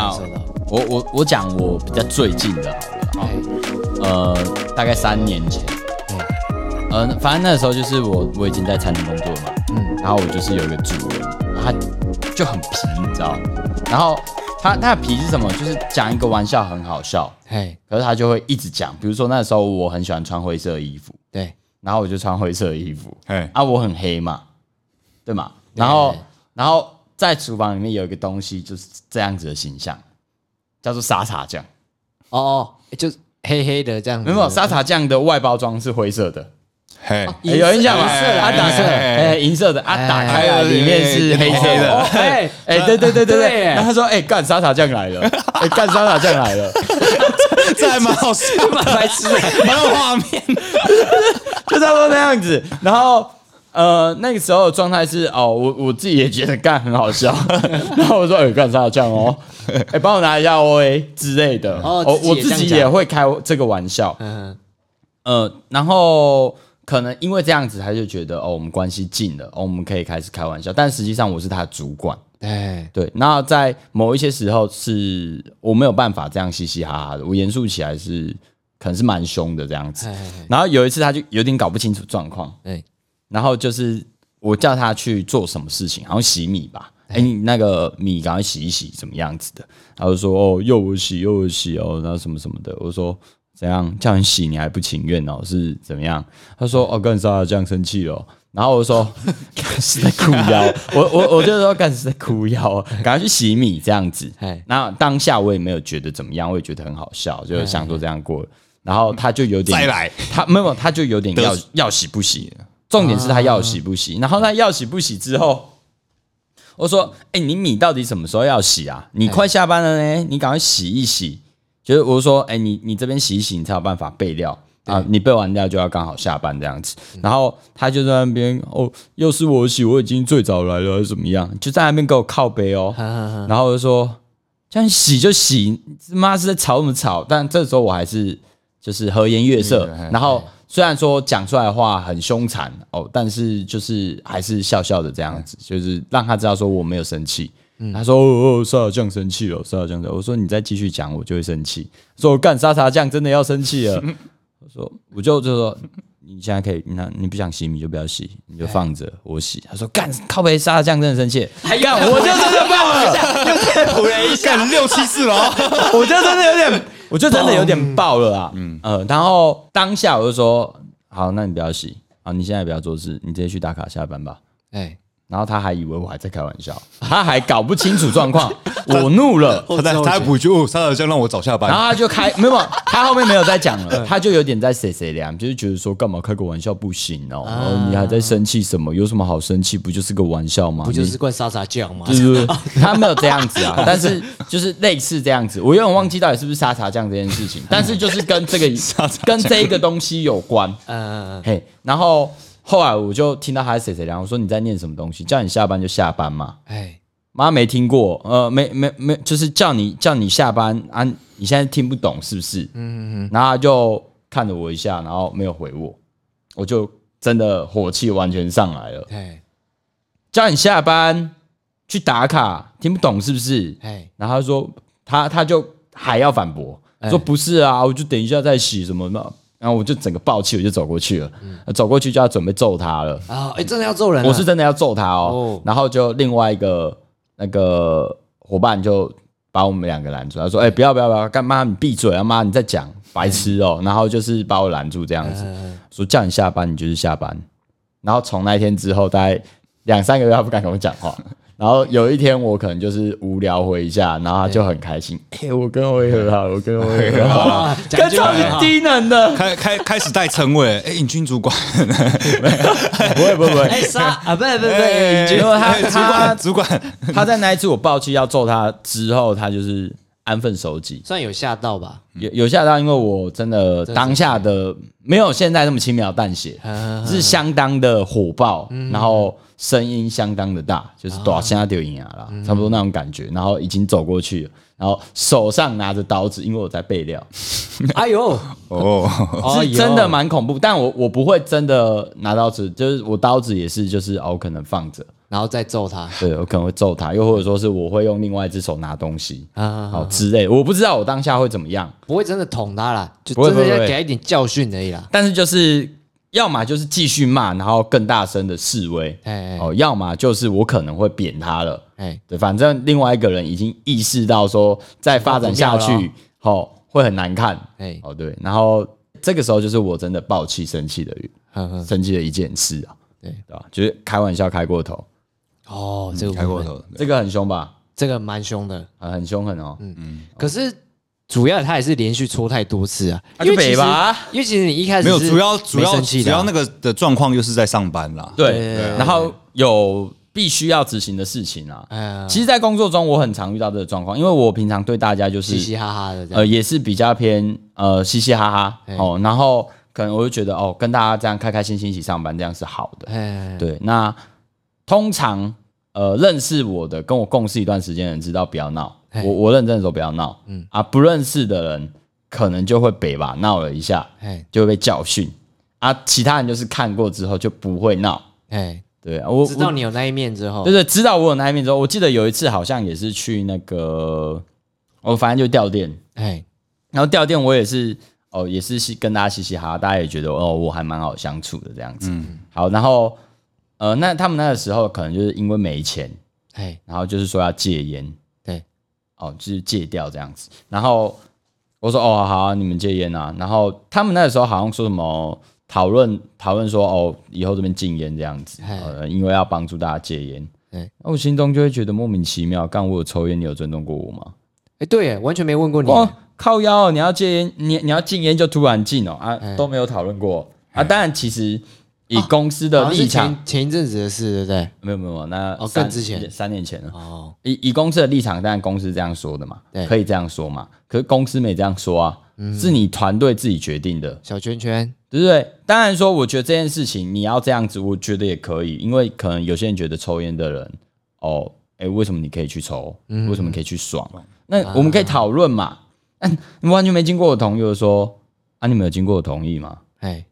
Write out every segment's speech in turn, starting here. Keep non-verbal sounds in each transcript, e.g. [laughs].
感受到。我我我讲我比较最近的好了，哎，呃，大概三年前，呃，反正那时候就是我我已经在餐厅工作嘛，嗯，然后我就是有一个主人，他就很皮，你知道，然后他他的皮是什么？就是讲一个玩笑很好笑，嘿，可是他就会一直讲，比如说那时候我很喜欢穿灰色的衣服，对，然后我就穿灰色的衣服，嘿，啊，我很黑嘛，对嘛？然后，然后在厨房里面有一个东西，就是这样子的形象，叫做沙茶酱。哦哦，就是黑黑的这样子。没有，沙茶酱的外包装是灰色的，嘿，有印象吗？银色的啊，打银色的哎，银色的啊，哎打开来里面是黑色的。哦哎哎，对对对对对对。然后他说：“哎，干沙茶酱来了，哎，干沙茶酱来了。”这还蛮好笑，蛮白痴的。蛮有画面。就差不多那样子。然后呃，那个时候的状态是哦，我我自己也觉得干很好笑，[laughs] 然后我说哎，干啥这样哦，[laughs] 哎，帮我拿一下 O A 之类的。哦我我自己也会开这个玩笑，嗯，呃，然后可能因为这样子，他就觉得哦，我们关系近了，哦，我们可以开始开玩笑。但实际上我是他的主管。对，对，那在某一些时候是我没有办法这样嘻嘻哈哈的，我严肃起来是可能是蛮凶的这样子。然后有一次他就有点搞不清楚状况，哎，然后就是我叫他去做什么事情，好像洗米吧。哎、你那个米赶快洗一洗，怎么样子的？他就说哦，又我洗又我洗哦，然后什么什么的。我说怎样叫你洗你还不情愿哦？是怎么样？他说哦，干啥这样生气了？然后我说 [laughs] 干是在哭腰，我我我就说干是在哭腰，赶快去洗米这样子。哎那当下我也没有觉得怎么样，我也觉得很好笑，就想说这样过了。然后他就有点再来，他没有，他就有点要要洗不洗了。重点是他要洗不洗，然后他要洗不洗之后，我说：“哎、你米到底什么时候要洗啊？你快下班了呢，你赶快洗一洗。”就是我说：“哎、你你这边洗一洗，你才有办法备料啊。你备完料就要刚好下班这样子。”然后他就在那边哦，又是我洗，我已经最早来了，还是怎么样？就在那边给我靠背哦。然后我就说：“这样洗就洗，他妈是在吵什么吵？”但这时候我还是就是和颜悦色，嗯然后虽然说讲出来的话很凶残哦，但是就是还是笑笑的这样子，就是让他知道说我没有生气。他说：“哦哦，沙茶酱生气了，沙茶酱的。”我说：“你再继续讲，我就会生气。”说：“我干沙茶酱真的要生气了。[laughs] ”我说：“我就就说你现在可以，那你不想洗米就不要洗，你就放着我洗。”他说：“干靠背沙茶酱真的生气，干我就真的爆了。[laughs] ”补了一下，干六七次了哦，[laughs] 我就真的有点，我就真的有点爆了啊。嗯呃，然后当下我就说，好，那你不要洗好，你现在不要做事，你直接去打卡下班吧。哎，然后他还以为我还在开玩笑，他还搞不清楚状况，[laughs] 我怒了。他在他还补一句哦，沙茶酱让我早下班然。后他就开没有，他后面没有再讲了，[laughs] 他就有点在谁谁凉，就是觉得说干嘛开个玩笑不行哦，然后你还在生气什么？有什么好生气？不就是个玩笑吗？不就是灌沙茶酱吗？对对对，[laughs] 他没有这样子啊，但是就是类似这样子，我有点忘记到底是不是沙茶酱这件事情，但是就是跟这个跟这一个东西有关，嗯，嘿，然后后来我就听到他在谁谁凉，我说你在念什么东西？叫你下班就下班嘛，哎，妈没听过，呃，没没没，就是叫你叫你下班啊，你现在听不懂是不是？嗯嗯嗯，然后他就看了我一下，然后没有回我，我就真的火气完全上来了。哎，叫你下班去打卡，听不懂是不是？哎，然后他说他他就还要反驳，哎说不是啊，我就等一下再洗什么的。然后我就整个暴气，我就走过去了，走过去就要准备揍他了。啊，哎，真的要揍人啊？我是真的要揍他哦。哦然后就另外一个那个伙伴就把我们两个拦住，他说：“哎、不要不要不要，干妈你闭嘴啊妈你在讲白痴哦。然后就是把我拦住这样子，说叫你下班你就是下班。然后从那一天之后，大概两三个月他不敢跟我讲话。然后有一天我可能就是无聊回一下，然后他就很开心，哎、我跟我也和好，[laughs] 我跟我也和好，跟超级低能的，开开开始带称谓，哎，尹军主管，[laughs] 不会不会不会，哎，沙啊，不是不是不是，哎结果他哎主管主管，他在那一次我暴气要揍他之后，他就是安分守己，算有吓到吧？有有吓到，因为我真的当下的没有现在那么轻描淡写，[laughs] 嗯是相当的火爆，然后声音相当的大，就是啊。多现在丢赢啊啦，嗯。差不多那种感觉，然后已经走过去，然后手上拿着刀子，因为我在备料，[laughs] 哎呦，哦，[laughs] 哦是真的？蛮恐怖，但我我不会真的拿刀子，就是我刀子也是就是哦可能放着，然后再揍他。对我可能会揍他，又或者说是我会用另外一只手拿东西，啊，好之类，我不知道我当下会怎么样，不会真的捅他啦，就真的要给他一点教训而已啦。但是就是要么就是继续骂，然后更大声的示威，哎哎哦，要么就是我可能会扁他了。哎，对，反正另外一个人已经意识到说，再发展下去，哦，会很难看。哎，哦，对，然后这个时候就是我真的暴气、生气的、呵呵，生气的一件事啊，对。对吧？就是开玩笑开过头，哦，这个，开过头，这个很凶吧？这个蛮凶的。啊，很凶狠哦。嗯嗯可是主要他也是连续戳太多次啊，那就北吧。因为其实你一开始没有主要主要主要那个的状况又是在上班啦。对然后有必须要执行的事情啊。哎，其实，在工作中我很常遇到这个状况，因为我平常对大家就是嘻嘻哈哈的这呃，也是比较偏呃嘻嘻哈哈哎哦，然后可能我就觉得哦，跟大家这样开开心心一起上班，这样是好的。哎，对，那通常呃认识我的，跟我共事一段时间的人知道不要闹，我我认真的时候不要闹，嗯。啊，不认识的人可能就会北吧闹了一下，哎就会被教训。啊，其他人就是看过之后就不会闹，哎，对啊，我知道你有那一面之后。对，对，知道我有那一面之后，我记得有一次好像也是去那个，我反正就掉店，哎，然后掉店我也是哦，也是嘻跟大家嘻嘻哈哈，大家也觉得哦我还蛮好相处的这样子。好，然后呃，那他们那个时候可能就是因为没钱，哎，然后就是说要戒烟，对，哦，就是戒掉这样子。然后我说哦好啊、你们戒烟啊。然后他们那个时候好像说什么讨论讨论说哦，以后这边禁烟这样子，呃，因为要帮助大家戒烟。对那我心中就会觉得莫名其妙，干我有抽烟，你有尊重过我吗？哎，对耶，完全没问过你，哦，靠腰哦，你要戒烟，你你要禁烟就突然禁哦啊，哎都没有讨论过啊。当然，其实以公司的立场，前前一阵子的事，对不对？没有没有，那哦三更之前三年前了。哦，以以公司的立场，当然公司这样说的嘛对，可以这样说嘛。可是公司没这样说啊，是你团队自己决定的，小圈圈，对不对？当然说，我觉得这件事情你要这样子，我觉得也可以，因为可能有些人觉得抽烟的人，哦，哎，为什么你可以去抽？为什么你可以去爽？那我们可以讨论嘛。嗯，你完全没经过我同意，我说啊，你们有经过我同意吗？哎，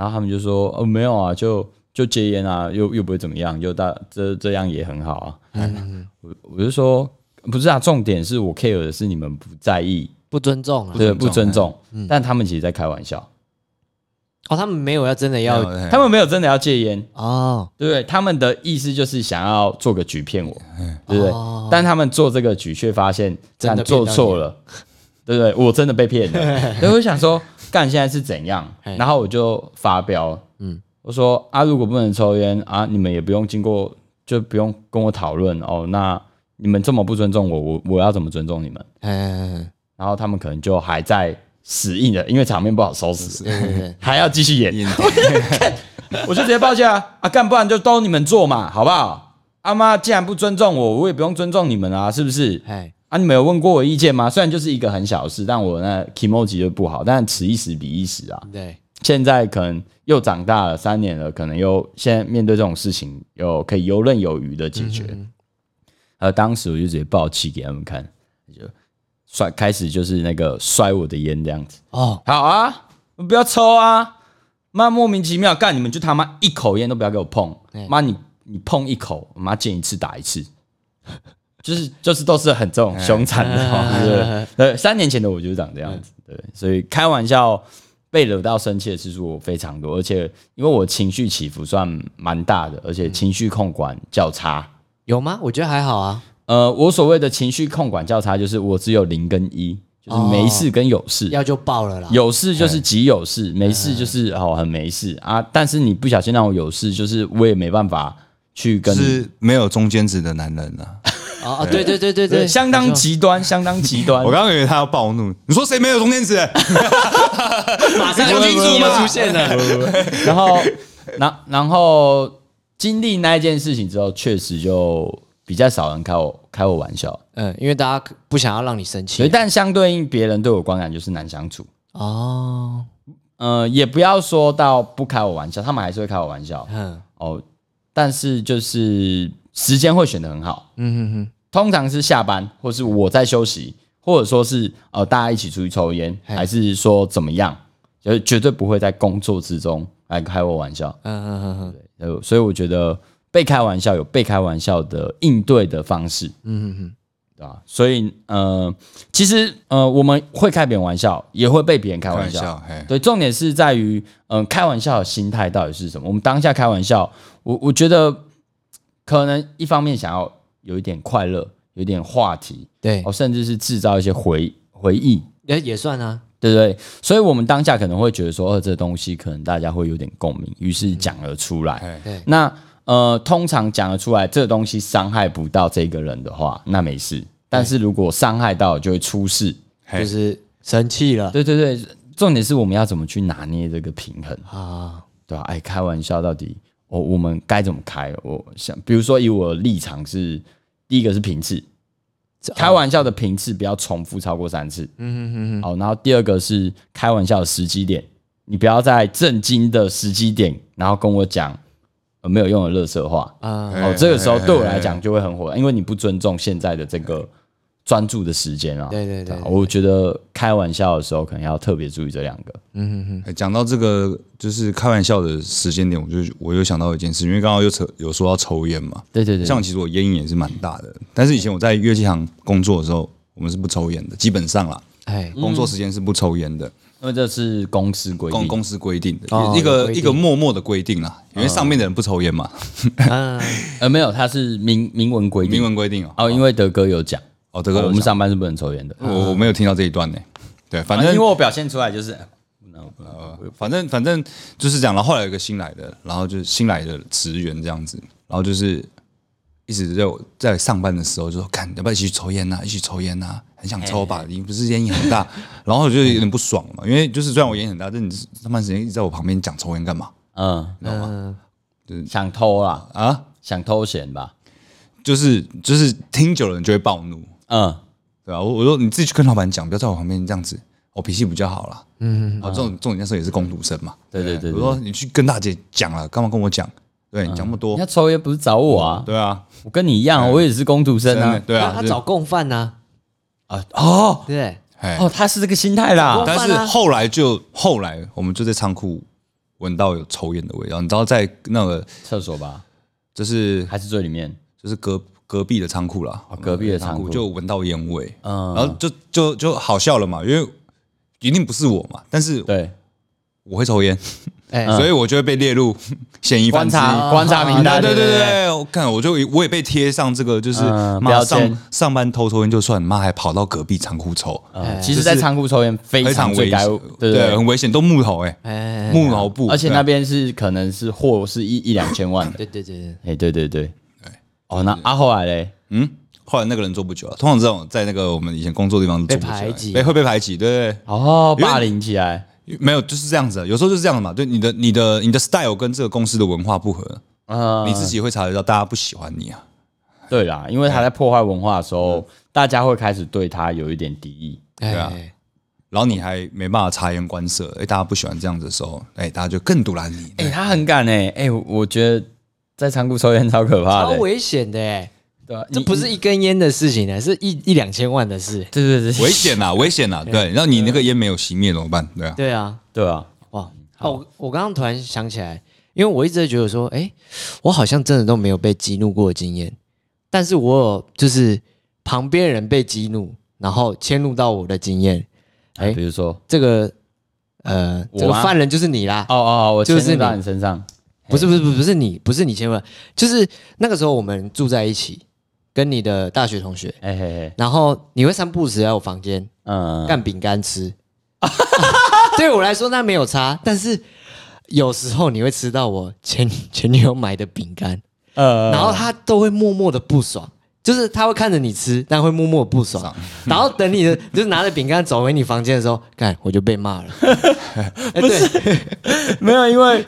然后他们就说哦，没有啊，就就戒烟啊，又又不会怎么样，又大这这样也很好啊。嗯。我我就说不是啊，重点是我 care 的是你们不在意，不尊重啊，对，不尊重。但他们其实在开玩笑，哦，他们没有要真的要要他们没有真的要戒烟，哦，对不对？他们的意思就是想要做个局骗我，对不对？哦。但他们做这个局却发现真的做错了，对不对？我真的被骗了，[laughs] 所以我想说，干现在是怎样？然后我就发飙，嗯，我说啊，如果不能抽烟啊，你们也不用经过，就不用跟我讨论哦。那你们这么不尊重我，我我要怎么尊重你们？嗯，然后他们可能就还在死硬的，因为场面不好收拾，对对对，[laughs] 还要继续演。[laughs] 我就直接抱歉啊啊，干不然就都你们做嘛，好不好？阿妈既然不尊重我，我也不用尊重你们啊，是不是？哎，啊，你们有问过我意见吗？虽然就是一个很小的事，但我那 emoji 就不好，但此一时彼一时啊。对，现在可能又长大了三年了，可能又现在面对这种事情，又可以游刃有余的解决。呃，当时我就直接爆气给他们看，就摔开始就是那个摔我的烟这样子。哦，好啊，不要抽啊！妈莫名其妙干，你们就他妈一口烟都不要给我碰哎！妈你你碰一口，我妈见一次打一次，就是就是都是很这种凶残的，哎对对对。三年前的我就是长这样子，对，所以开玩笑被惹到生气的次数非常多，而且因为我情绪起伏算蛮大的，而且情绪控管较差。有吗？我觉得还好啊，呃，我所谓的情绪控管较差，就是我只有零跟一，就是没事跟有事。要就爆了啦，有事就是极有事，没事就是哦很没事啊。但是你不小心让我有事，就是我也没办法去跟你是没有中间值的男人啊。哦哦，对对对对对，相当极端，相当极端我。刚刚以为他要暴怒，你说谁没有中间值？[laughs] 马上就清楚嘛出现了，然后，然然后经历那一件事情之后，确实就比较少人开我开我玩笑。嗯，因为大家不想要让你生所以，气但相对应别人对我观感就是难相处。哦，呃，也不要说到不开我玩笑，他们还是会开我玩笑嗯哦。但是就是时间会选得很好，嗯哼哼，通常是下班，或是我在休息，或者说是呃大家一起出去抽烟，嘿还是说怎么样，就是绝对不会在工作之中来开我玩笑。嗯嗯嗯嗯，呃，所以我觉得被开玩笑有被开玩笑的应对的方式，嗯嗯对吧？所以呃，其实呃，我们会开别人玩笑，也会被别人开开玩笑。玩笑，对，重点是在于，嗯、开玩笑的心态到底是什么？我们当下开玩笑，我我觉得可能一方面想要有一点快乐，有一点话题，对哦，，甚至是制造一些回回忆，也也算啊，对不对？所以我们当下可能会觉得说，呃，这东西可能大家会有点共鸣，于是讲了出来。那呃，通常讲了出来，这东西伤害不到这个人的话，那没事。但是如果伤害到，就会出事。就是生气了对对对，重点是我们要怎么去拿捏这个平衡。啊，对吧、哎，开玩笑，到底我我们该怎么开？我想，比如说以我的立场是，第一个是频次，开玩笑的频次不要重复超过三次。嗯嗯嗯。好，然后第二个是开玩笑的时机点，你不要在震惊的时机点，然后跟我讲、呃、没有用的乐色话。啊，哦，这个时候对我来讲就会很火，因为你不尊重现在的这个专注的时间啊。对对对啊我觉得开玩笑的时候可能要特别注意这两个。嗯哼讲到这个就是开玩笑的时间点，我就我又想到一件事，因为刚刚又扯有说到抽烟嘛，对对对，像其实我烟瘾也是蛮大的，但是以前我在乐器行工作的时候，我们是不抽烟的，基本上啦，哎，工作时间是不抽烟的，因为这是公司规定。公公司规定的哦一个一个默默的规定啦，因为上面的人不抽烟嘛，嗯，[laughs] 呃，没有，他是明明文规定。明文规定哦。哦，因为德哥有讲，哦，这个我们上班是不能抽烟的。我我没有听到这一段呢，对，反啊正因为我表现出来就是，反正反正就是这样，然后后来有一个新来的，然后就是新来的职员这样子，然后就是一直在我在上班的时候就说，看要不要一起去抽烟呐、一起抽烟呐、很想抽吧，你不是烟瘾很大，[laughs] 然后我就有点不爽嘛，因为就是虽然我烟瘾很大，但你上班时间一直在我旁边讲抽烟干嘛？嗯，嗯，想偷啦，啊？想偷闲吧。就是就是听久了你就会暴怒，嗯，对吧、我我说你自己去跟老板讲，不要在我旁边这样子，我脾气比较好啦。嗯，啊，这种这种那时候也是工读生嘛，对对对对我说你去跟大姐讲了，干嘛跟我讲？对你讲那么多。人家，抽烟不是找我啊，对啊，我跟你一样，我也是工读生啊。对啊，他找共犯呐，啊哦。对。哦，他是这个心态啦。但是后来就后来我们就在仓库闻到有抽烟的味道，你知道在那个厕所吧，就是还是最里面？就是隔隔壁的仓库啦，隔壁的仓库。就闻到烟味，嗯。然后就就就好笑了嘛，因为一定不是我嘛，但是对，我会抽烟，哎，[laughs] 所以我就会被列入 [laughs] 嫌疑犯观。察观察名单，对对对对对，我看我就我也被贴上这个，就是嗯妈上上班偷抽烟就算，妈还跑到隔壁仓库抽，嗯其实，在仓库抽烟非非常危险，对对很危险，都木头哎，哎，木头布，而且那边是可能是货是一一两千万的，[laughs] 对对对对，哎，对对对，哦，那啊后来嘞，嗯，后来那个人做不久了。通常这种在那个我们以前工作的地方被做不久排挤被会被排挤，对哦，因为霸凌起来，对对，没有就是这样子，有时候就是这样的嘛。对你的你的你的 style 跟这个公司的文化不合，嗯，你自己会察觉到大家不喜欢你啊。对啦，因为他在破坏文化的时候，大家会开始对他有一点敌意。对啊然后你还没办法察言观色，哎，大家不喜欢这样子的时候，哎，大家就更堵拦你。哎，他很敢哎，哎，我觉得在仓库抽烟超可怕的，超危险的哎，对啊，这你不是一根烟的事情呢，是一一两千万的事。对对对。危险呐，[laughs] 危险呐！对，然后你那个烟没有熄灭怎么办？对啊，对啊，对啊，哇，哦，我我刚刚突然想起来，因为我一直在觉得说，哎，我好像真的都没有被激怒过的经验，但是我有就是旁边人被激怒，然后迁入到我的经验，哎，哎比如说，这个呃，我吗？这个犯人就是你啦。哦哦，我就是牵入到你你身上，不是不是不是不是你，不是你先问，就是那个时候我们住在一起，跟你的大学同学，哎嘿嘿，然后你会散步时来我房间嗯，干饼干吃，[laughs] 对我来说那没有差，但是有时候你会吃到我前前女友买的饼干，呃然后他都会默默的不爽。就是他会看着你吃，但会默默地不爽。然后等你的就是拿着饼干走回你房间的时候，看我就被骂了。[laughs] 哎，对，没有，因为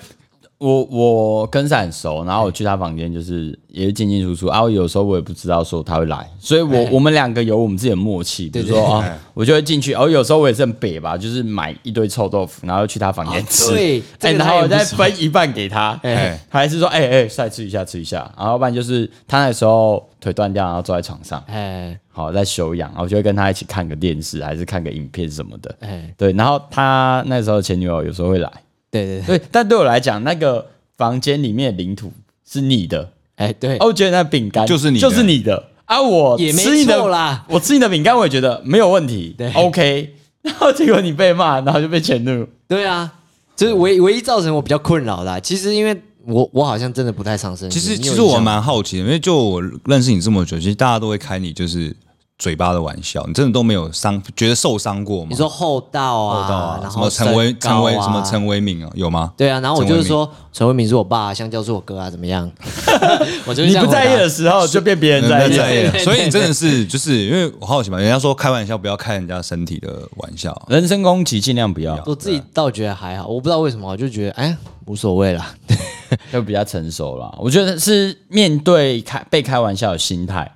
我我跟闪很熟，然后我去他房间就是也是进进出出，啊，后有时候我也不知道说他会来，所以我哎。我们两个有我们自己的默契，比如说我就会进去，然后有时候我也是很北吧，就是买一堆臭豆腐，然后去他房间吃，哎，然后我再分一半给他，[laughs] 哎。还是说哎哎，再吃一下吃一下，然后不然就是他那时候腿断掉，然后坐在床上，哎。好在休养，然后我就会跟他一起看个电视，还是看个影片什么的，哎，对，然后他那时候前女友有时候会来。对对对，对，但对我来讲，那个房间里面的领土是你的，哎，对，哦，我觉得那饼干就是你的。就是你的。啊，我也没吃你的错啦。我吃你的饼干，我也觉得没有问题，对，OK。[laughs] 然后结果你被骂，然后就被迁怒，对啊，就是唯唯一造成我比较困扰的啊。其实因为我我好像真的不太上身。其实你有印象吗？其实我蛮好奇的，因为就我认识你这么久，其实大家都会开你就是嘴巴的玩笑，你真的都没有伤觉得受伤过吗？你说厚道啊，厚道啊，然后什么陈为身高陈为啊什么陈为民啊，有吗？对啊，然后我就是说陈为民是我爸，香蕉是我哥啊，怎么样？[laughs] 我就你不在意的时候就变别人在意，所以你真的是就是因为我好奇嘛，人家说开玩笑不要开人家身体的玩笑，人身攻击尽量不要，我自己倒觉得还好，我不知道为什么，我就觉得哎无所谓啦。[laughs] 就比较成熟了。我觉得是面对开被开玩笑的心态，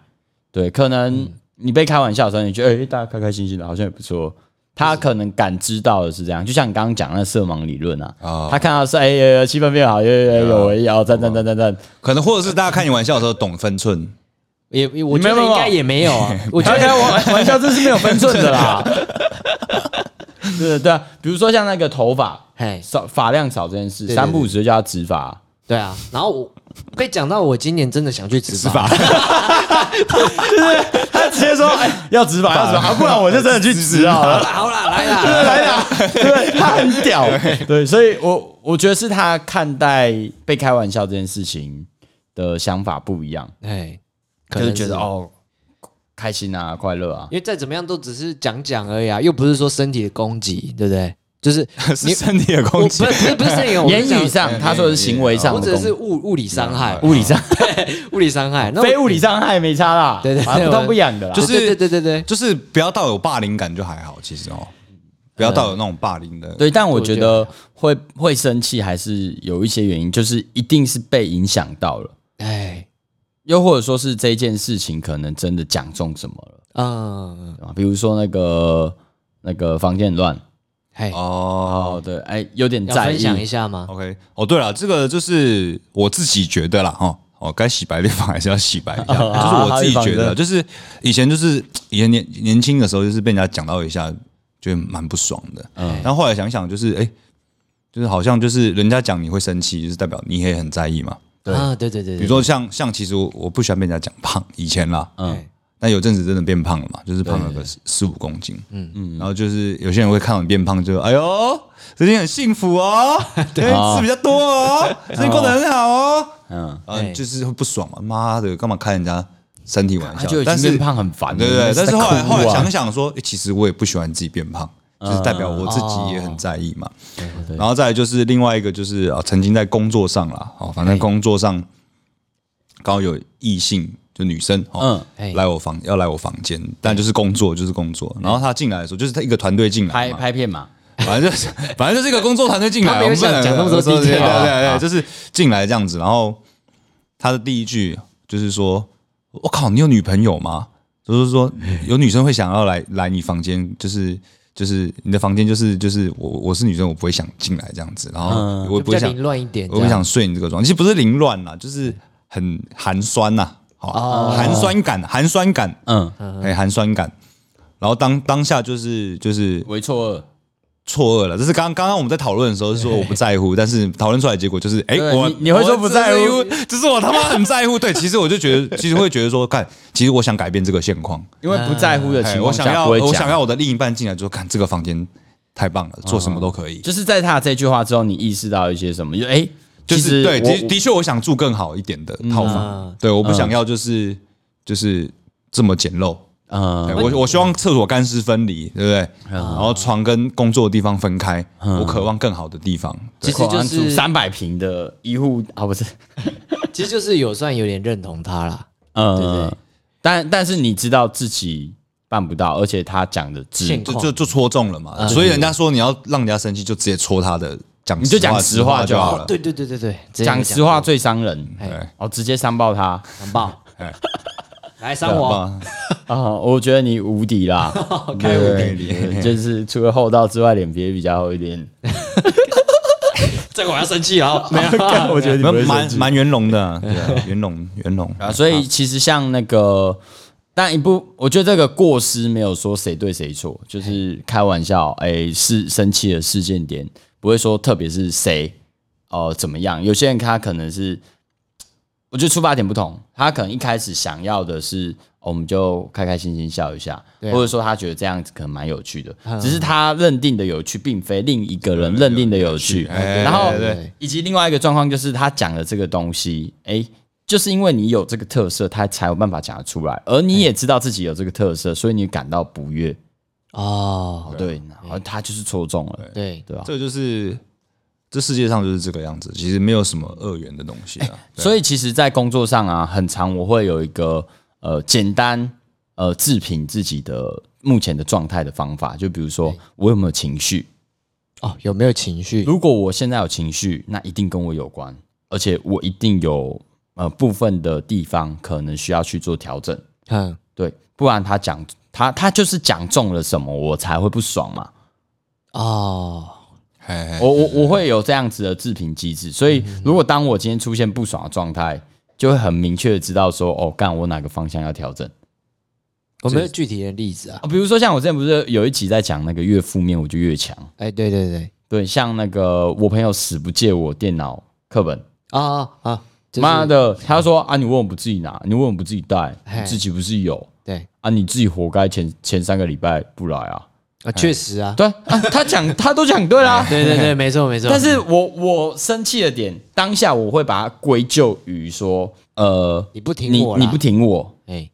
对，可能你被开玩笑的时候，你觉得哎、大家开开心心的，好像也不错。他可能感知到的是这样，就像你刚刚讲那色盲理论啊，啊他看到是哎呀气氛变好，有有有有有赞赞赞赞赞，可能或者是大家开你玩笑的时候懂分寸，也也我觉得应该也没有啊，[laughs] 我觉得玩玩笑真是没有分寸的啦。对对啊，比如说像那个头发嘿，少发量少这件事，三不五时就叫他植发。对啊，然后我被讲到我今年真的想去植发，他直接说：“哎，要植发，要植发，不然我就真的去植 [laughs] 好了。”好啦，来啦，来啦，对，他很屌，对，所以我我觉得是他看待被开玩笑这件事情的想法不一样，哎，可能觉得哦，开心啊，快乐啊，因为再怎么样都只是讲讲而已啊，又不是说身体的攻击，对不对？就是 [laughs] 是身体的我攻击不是。不是身体的攻击，言语上他说的是行为上或者是物物理伤害，物理上 [laughs] 物理伤害，非物理伤害没差啦，对对不痛不痒的啦，就是对对对对对，就是不要到有霸凌感就还好，其实哦，不要到有那种霸凌的。对，但我觉得会会生气还是有一些原因，就是一定是被影响到了，哎，又或者说是这件事情可能真的讲中什么了。嗯，啊，比如说那个那个房间乱嘿，哦哦，对，哎，有点在意，要分享一下吗？，OK，哦，对了，这个就是我自己觉得啦，哦哦，该洗白的地方还是要洗白一下，[laughs] 哦就是我自己觉得，就是以前就是以前年年轻的时候，就是被人家讲到一下，觉得蛮不爽的。嗯，然后后来想想，就是哎，就是好像就是人家讲你会生气，就是代表你也很在意嘛。啊，对对对，比如说像像其实我我不喜欢被人家讲胖，以前啦，嗯，但有阵子真的变胖了嘛，就是胖了个四四五公斤，嗯。嗯，然后就是有些人会看到你变胖就，哎呦，最近很幸福哦，[laughs] 对，吃比较多哦，最近过得很好哦，嗯，嗯，就是会不爽嘛，妈的，干嘛开人家身体玩笑？但是变胖很烦，对对对，但是后来后来想想，想说，诶其实我也不喜欢自己变胖，就是代表我自己也很在意嘛。然后再来就是另外一个就是啊，曾经在工作上啦，哦，反正工作上刚好有异性就女生哦嗯，来我房要来我房间，但就是工作就是工作。然后她进来的时候，就是她一个团队进来拍，拍片嘛，反正就是反正就是一个工作团队进来，我们不能想讲那么多对对对就是进来这样子。然后她的第一句就是说：“我靠，你有女朋友吗？”就是说有女生会想要来来你房间，就是就是你的房间就是就是我我是女生，我不会想进来这样子。然后我也不会想凌乱一点，我不想睡你这个床，其实不是凌乱啦，就是很寒酸呐，好寒酸感，寒酸感，嗯，哎，寒酸感。然后当当下就是就是为错愕，错愕了，这是刚刚刚我们在讨论的时候是说我不在乎，但是讨论出来的结果就是，哎，我你你会说不在乎？我这是我他妈很在乎。对，其实我就觉得，其实会觉得说，看，其实我想改变这个现况，因为不在乎的哎情况我想要我想要我的另一半进来就说，看这个房间太棒了，做什么都可以。就是在他这句话之后，你意识到一些什么？就哎，就是对，的的确我想住更好一点的套房嗯，对，我不想要就是就是这么简陋。嗯我我希望厕所干湿分离，对不对？然后床跟工作的地方分开，我渴望更好的地方。其实就是三百平的医护啊，不是，[laughs] 其实就是有算有点认同他啦。嗯，对对但但是你知道自己办不到，而且他讲的就就就戳中了嘛。所以人家说你要让人家生气，就直接戳他的，讲你就讲实话就好了。对对对对对，直接讲实话最伤人，对，哦，直接伤爆他。很棒哎。来伤我，棒 [laughs] 啊！我觉得你无敌啦，[laughs] 开无敌。就是除了厚道之外，脸皮也比较厚一点。[laughs] 这个我要生气了。没有，我觉得你蛮不会生气。蛮蛮圆融的，圆融圆融。啊，所以其实像那个，但一部，我觉得这个过失没有说谁对谁错，就是开玩笑，哎，是生气的事件点，不会说特别是谁哦、怎么样。有些人他可能是我觉得出发点不同，他可能一开始想要的是，哦我们就开开心心笑一下，啊。或者说他觉得这样子可能蛮有趣的，只是他认定的有趣，并非另一个人认定的有趣。哎然后以及另外一个状况就是他讲的这个东西，哎，就是因为你有这个特色，他才有办法讲得出来，而你也知道自己有这个特色，所以你感到不悦。哦，对，然后他就是戳中了，对，对吧？这个就是这世界上就是这个样子，其实没有什么二元的东西啊。[laughs] 所以其实，在工作上啊，很常我会有一个呃简单呃自评自己的目前的状态的方法，就比如说我有没有情绪。哦，有没有情绪？如果我现在有情绪，那一定跟我有关，而且我一定有呃部分的地方可能需要去做调整。嗯，对，不然他讲他他就是讲中了什么，我才会不爽嘛。哦，嘿嘿我我我会有这样子的自评机制，所以如果当我今天出现不爽的状态，就会很明确的知道说，哦，干我哪个方向要调整我没有具体的例子啊？啊。比如说像我之前不是有一集在讲那个越负面我就越强，哎，对对对，对，像那个我朋友死不借我电脑课本，啊啊啊，就的，他说啊，你为什么不自己拿？你为什么不自己带？你自己不是有对。啊？你自己活该前前三个礼拜不来啊？啊，确实啊，对啊，他讲他都讲对啦。对对对，没错没错。但是我我生气的点，当下我会把它归咎于说，呃，你不听我啦，你不挺我。哎，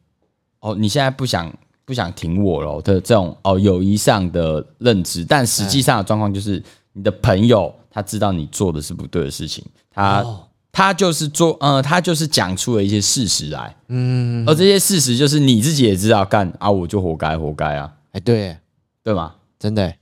哦，你现在不想不想挺我了的这种哦友谊上的认知，但实际上的状况就是你的朋友他知道你做的是不对的事情，他、哦他就是做呃他就是讲出了一些事实来，嗯，而这些事实就是你自己也知道干啊，我就活该活该啊，哎，对，对吗？真的，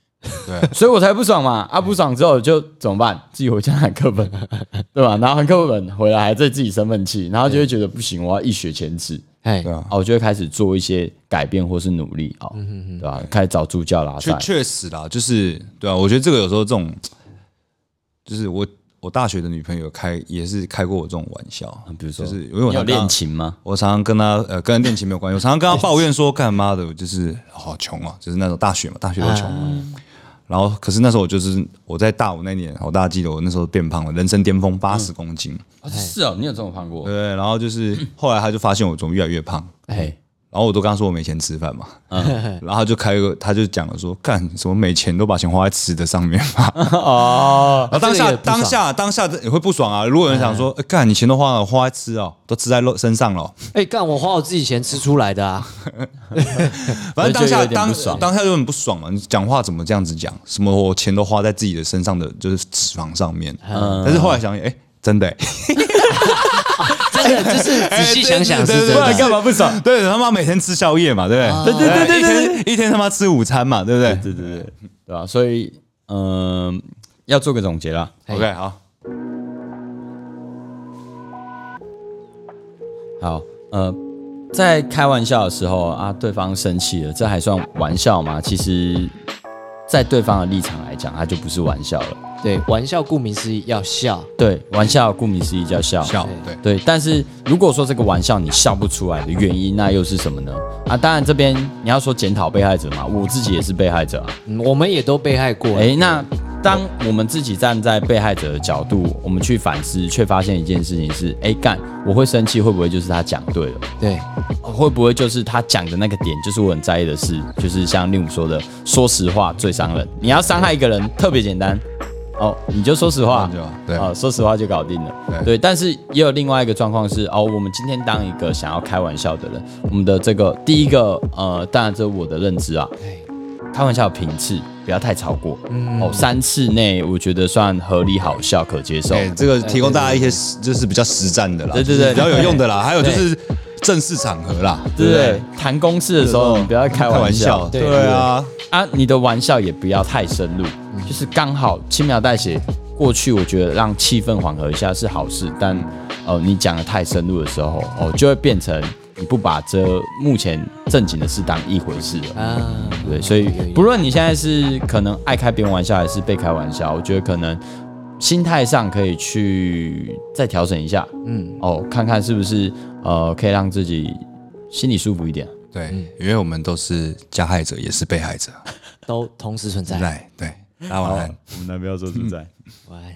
对，[laughs] 所以我才不爽嘛！啊，不爽之后就怎么办？自己回家喊课本，[laughs] 对吧？然后喊课本回来还在自己生闷气，然后就会觉得不行，我要一雪前耻。哎对，啊，哦，我就会开始做一些改变或是努力哦，对吧？开始找助教啦确，确实啦，就是对啊，我觉得这个有时候这种，就是我我大学的女朋友开也是开过我这种玩笑，比如说，就是因为我你有常跟她练琴吗？我常常跟她呃跟恋情没有关系，我常常跟她抱怨说，干妈的，我就是好穷啊，就是那种大学嘛，大学都穷嘛。然后，可是那时候我就是我在大五那年，我大家记得我那时候变胖了，人生巅峰八十公斤，哦是哦，你有这么胖过？对，然后就是后来他就发现我怎么越来越胖，哎，然后我都跟他说我没钱吃饭嘛，[laughs] 然后他就开个，他就讲了说，干什么没钱都把钱花在吃的上面嘛。[laughs] 哦，然后当下当下当下也会不爽啊。如果有人想说，欸干你钱都花了，花在吃哦，都吃在肉身上了，哎，干我花我自己钱吃出来的啊，[laughs] 反正当下当当下就很不爽嘛。你讲话怎么这样子讲？什么我钱都花在自己的身上的就是脂肪上面。嗯但是后来想，哎，真的欸，真的就是仔细想想是真对对对对的。干嘛不爽？对他妈每天吃宵夜嘛，对不对？对对对对一天一天他妈吃午餐嘛，对不对对对对，对吧？所以，嗯，要做个总结啦。？OK，好，好，呃，在开玩笑的时候啊，对方生气了，这还算玩笑吗？其实，在对方的立场来讲，它就不是玩笑了。对，玩笑顾名思义要笑，对，玩笑顾名思义叫笑。笑对。对，但是如果说这个玩笑你笑不出来的原因，那又是什么呢？啊，当然这边你要说检讨被害者嘛，我自己也是被害者啊。嗯我们也都被害过。哎，那当我们自己站在被害者的角度，我们去反思，却发现一件事情是：诶，干，我会生气，会不会就是他讲对了？对，会不会就是他讲的那个点，就是我很在意的事，就是像令武说的，说实话最伤人。你要伤害一个人，特别简单。哦，你就说实话。对。啊，说实话就搞定了。对。对，但是也有另外一个状况是，哦，我们今天当一个想要开玩笑的人，我们的这个第一个，呃，当然这是我的认知啊，哎，开玩笑的频次不要太超过，哦，三次内我觉得算合理好笑可接受。哎，这个提供大家一些实就是比较实战的啦，对对对比较有用的啦。还有就是正式场合啦，对不对？谈公事的时候，你不要开开玩笑。对对啊，啊，你的玩笑也不要太深入，就是刚好轻描淡写过去。我觉得让气氛缓和一下是好事，但呃，你讲的太深入的时候，哦，就会变成你不把这目前正经的事当一回事了。啊，对，所以不论你现在是可能爱开别人玩笑，还是被开玩笑，我觉得可能心态上可以去再调整一下，嗯，哦，看看是不是呃可以让自己心里舒服一点。对，因为我们都是加害者，也是被害者，都同时存在。对对，大家晚安。我们男朋友说存在。晚安。